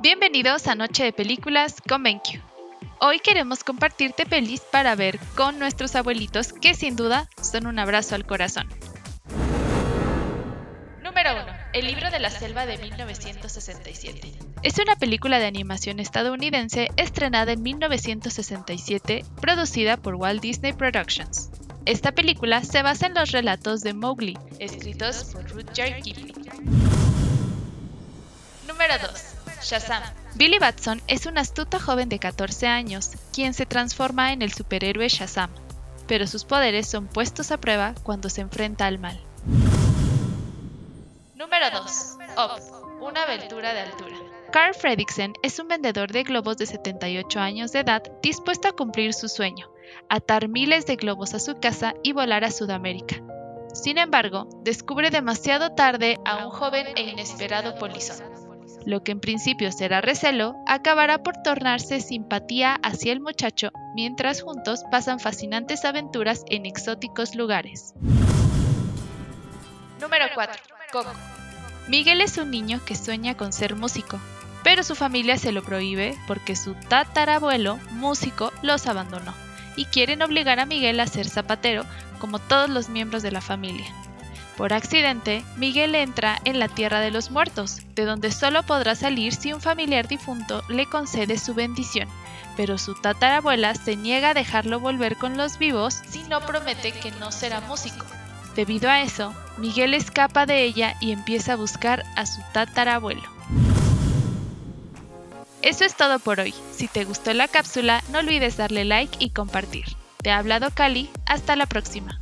Bienvenidos a Noche de Películas con BenQ. Hoy queremos compartirte pelis para ver con nuestros abuelitos que sin duda son un abrazo al corazón. Número 1. El libro de la selva de 1967. Es una película de animación estadounidense estrenada en 1967, producida por Walt Disney Productions. Esta película se basa en los relatos de Mowgli, escritos por Rudyard Kipling. Número 2. Shazam. Billy Batson es un astuto joven de 14 años, quien se transforma en el superhéroe Shazam, pero sus poderes son puestos a prueba cuando se enfrenta al mal. Número 2. Up. Una aventura de altura. Carl Fredricksen es un vendedor de globos de 78 años de edad dispuesto a cumplir su sueño, atar miles de globos a su casa y volar a Sudamérica. Sin embargo, descubre demasiado tarde a un joven e inesperado polizón. Lo que en principio será recelo, acabará por tornarse simpatía hacia el muchacho mientras juntos pasan fascinantes aventuras en exóticos lugares. Número 4. Coco. Miguel es un niño que sueña con ser músico, pero su familia se lo prohíbe porque su tatarabuelo, músico, los abandonó y quieren obligar a Miguel a ser zapatero, como todos los miembros de la familia. Por accidente, Miguel entra en la tierra de los muertos, de donde solo podrá salir si un familiar difunto le concede su bendición, pero su tatarabuela se niega a dejarlo volver con los vivos si no promete que no será músico. Debido a eso, Miguel escapa de ella y empieza a buscar a su tatarabuelo. Eso es todo por hoy. Si te gustó la cápsula, no olvides darle like y compartir. Te ha hablado Cali, hasta la próxima.